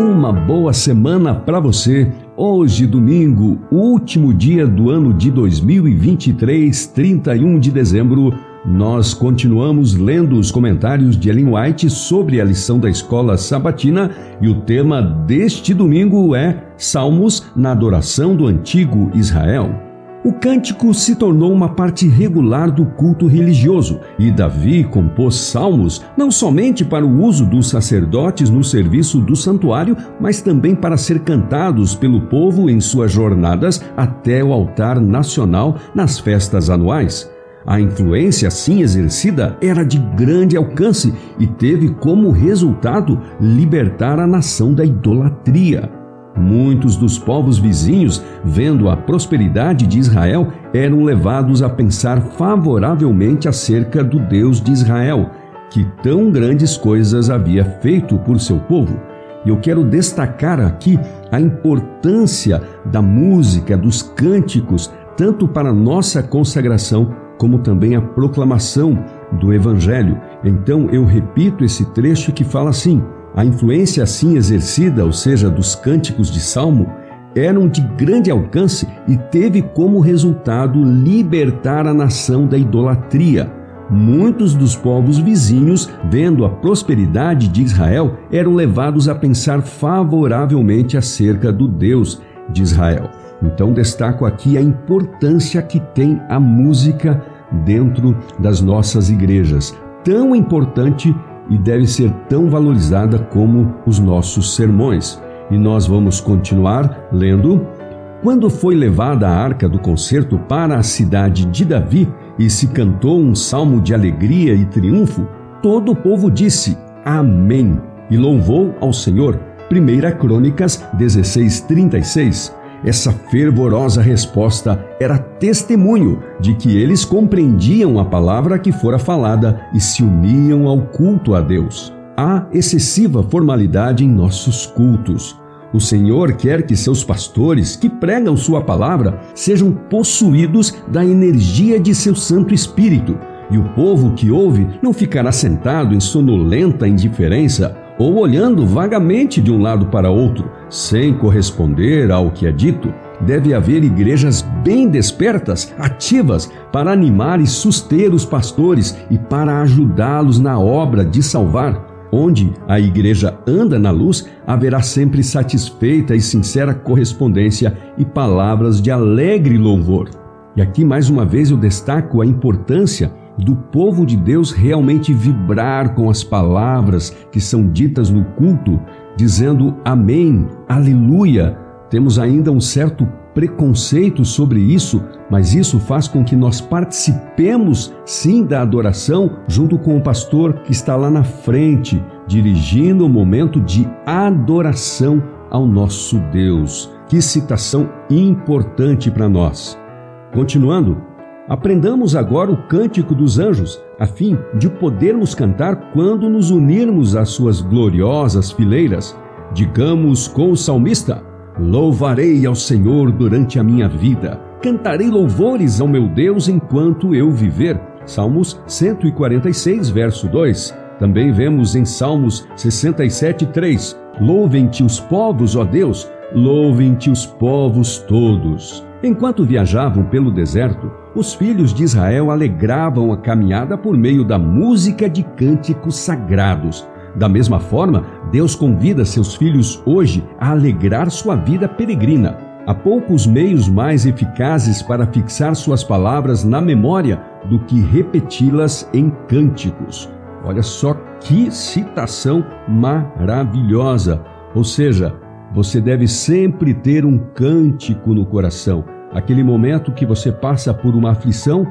Uma boa semana para você. Hoje, domingo, último dia do ano de 2023, 31 de dezembro, nós continuamos lendo os comentários de Ellen White sobre a lição da escola sabatina e o tema deste domingo é Salmos na adoração do antigo Israel. O cântico se tornou uma parte regular do culto religioso e Davi compôs salmos não somente para o uso dos sacerdotes no serviço do santuário, mas também para ser cantados pelo povo em suas jornadas até o altar nacional nas festas anuais. A influência assim exercida era de grande alcance e teve como resultado libertar a nação da idolatria. Muitos dos povos vizinhos, vendo a prosperidade de Israel, eram levados a pensar favoravelmente acerca do Deus de Israel, que tão grandes coisas havia feito por seu povo. E eu quero destacar aqui a importância da música, dos cânticos, tanto para nossa consagração como também a proclamação do Evangelho. Então eu repito esse trecho que fala assim: a influência assim exercida, ou seja, dos cânticos de salmo, eram de grande alcance e teve como resultado libertar a nação da idolatria. Muitos dos povos vizinhos, vendo a prosperidade de Israel, eram levados a pensar favoravelmente acerca do Deus de Israel. Então, destaco aqui a importância que tem a música dentro das nossas igrejas. Tão importante e deve ser tão valorizada como os nossos sermões. E nós vamos continuar lendo. Quando foi levada a arca do concerto para a cidade de Davi e se cantou um salmo de alegria e triunfo, todo o povo disse Amém e louvou ao Senhor. 1 Crônicas 16:36. Essa fervorosa resposta era testemunho de que eles compreendiam a palavra que fora falada e se uniam ao culto a Deus. Há excessiva formalidade em nossos cultos. O Senhor quer que seus pastores, que pregam Sua palavra, sejam possuídos da energia de seu Santo Espírito. E o povo que ouve não ficará sentado em sonolenta indiferença ou olhando vagamente de um lado para outro, sem corresponder ao que é dito. Deve haver igrejas bem despertas, ativas, para animar e suster os pastores e para ajudá-los na obra de salvar. Onde a igreja anda na luz, haverá sempre satisfeita e sincera correspondência e palavras de alegre louvor. E aqui mais uma vez eu destaco a importância do povo de Deus realmente vibrar com as palavras que são ditas no culto, dizendo amém, aleluia. Temos ainda um certo preconceito sobre isso, mas isso faz com que nós participemos sim da adoração junto com o pastor que está lá na frente, dirigindo o momento de adoração ao nosso Deus. Que citação importante para nós. Continuando, Aprendamos agora o cântico dos anjos, a fim de podermos cantar quando nos unirmos às suas gloriosas fileiras. Digamos com o salmista: Louvarei ao Senhor durante a minha vida, cantarei louvores ao meu Deus enquanto eu viver. Salmos 146, verso 2. Também vemos em Salmos 67, 3: Louvem-te os povos, ó Deus, louvem-te os povos todos. Enquanto viajavam pelo deserto, os filhos de Israel alegravam a caminhada por meio da música de cânticos sagrados. Da mesma forma, Deus convida seus filhos hoje a alegrar sua vida peregrina. Há poucos meios mais eficazes para fixar suas palavras na memória do que repeti-las em cânticos. Olha só que citação maravilhosa! Ou seja, você deve sempre ter um cântico no coração aquele momento que você passa por uma aflição,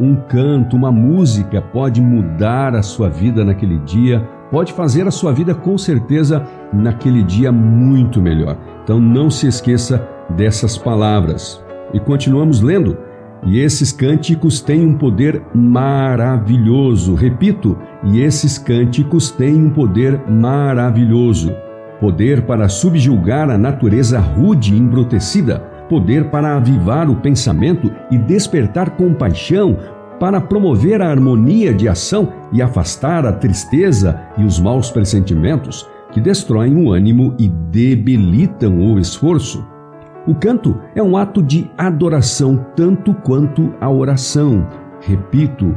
um canto, uma música pode mudar a sua vida naquele dia, pode fazer a sua vida com certeza naquele dia muito melhor. Então não se esqueça dessas palavras. E continuamos lendo. E esses cânticos têm um poder maravilhoso. Repito, e esses cânticos têm um poder maravilhoso. Poder para subjugar a natureza rude e embrutecida poder para avivar o pensamento e despertar compaixão, para promover a harmonia de ação e afastar a tristeza e os maus pressentimentos, que destroem o ânimo e debilitam o esforço. O canto é um ato de adoração tanto quanto a oração. Repito,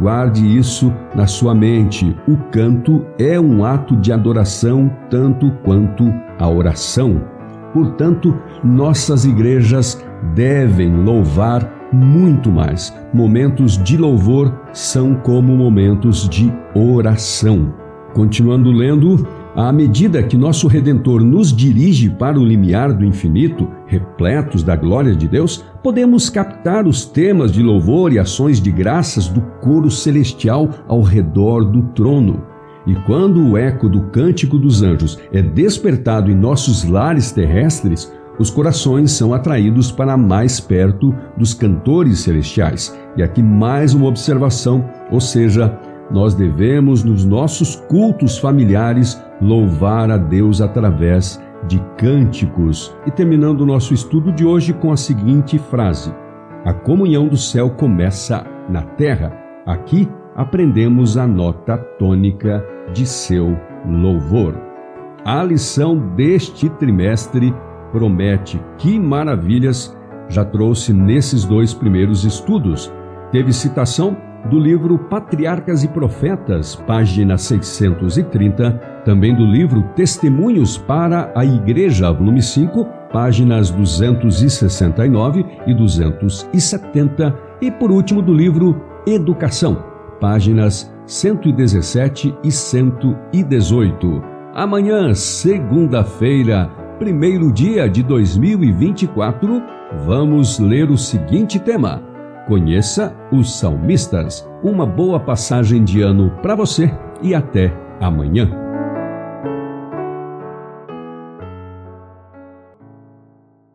guarde isso na sua mente. O canto é um ato de adoração tanto quanto a oração. Portanto, nossas igrejas devem louvar muito mais. Momentos de louvor são como momentos de oração. Continuando lendo, à medida que nosso Redentor nos dirige para o limiar do infinito, repletos da glória de Deus, podemos captar os temas de louvor e ações de graças do coro celestial ao redor do trono. E quando o eco do cântico dos anjos é despertado em nossos lares terrestres, os corações são atraídos para mais perto dos cantores celestiais. E aqui mais uma observação, ou seja, nós devemos, nos nossos cultos familiares, louvar a Deus através de cânticos. E terminando o nosso estudo de hoje com a seguinte frase: A comunhão do céu começa na terra. Aqui aprendemos a nota tônica de seu louvor. A lição deste trimestre promete que maravilhas já trouxe nesses dois primeiros estudos. Teve citação do livro Patriarcas e Profetas, página 630, também do livro Testemunhos para a Igreja, volume 5, páginas 269 e 270, e por último do livro Educação, páginas 117 e 118. Amanhã, segunda-feira, primeiro dia de 2024, vamos ler o seguinte tema Conheça os salmistas. Uma boa passagem de ano para você e até amanhã.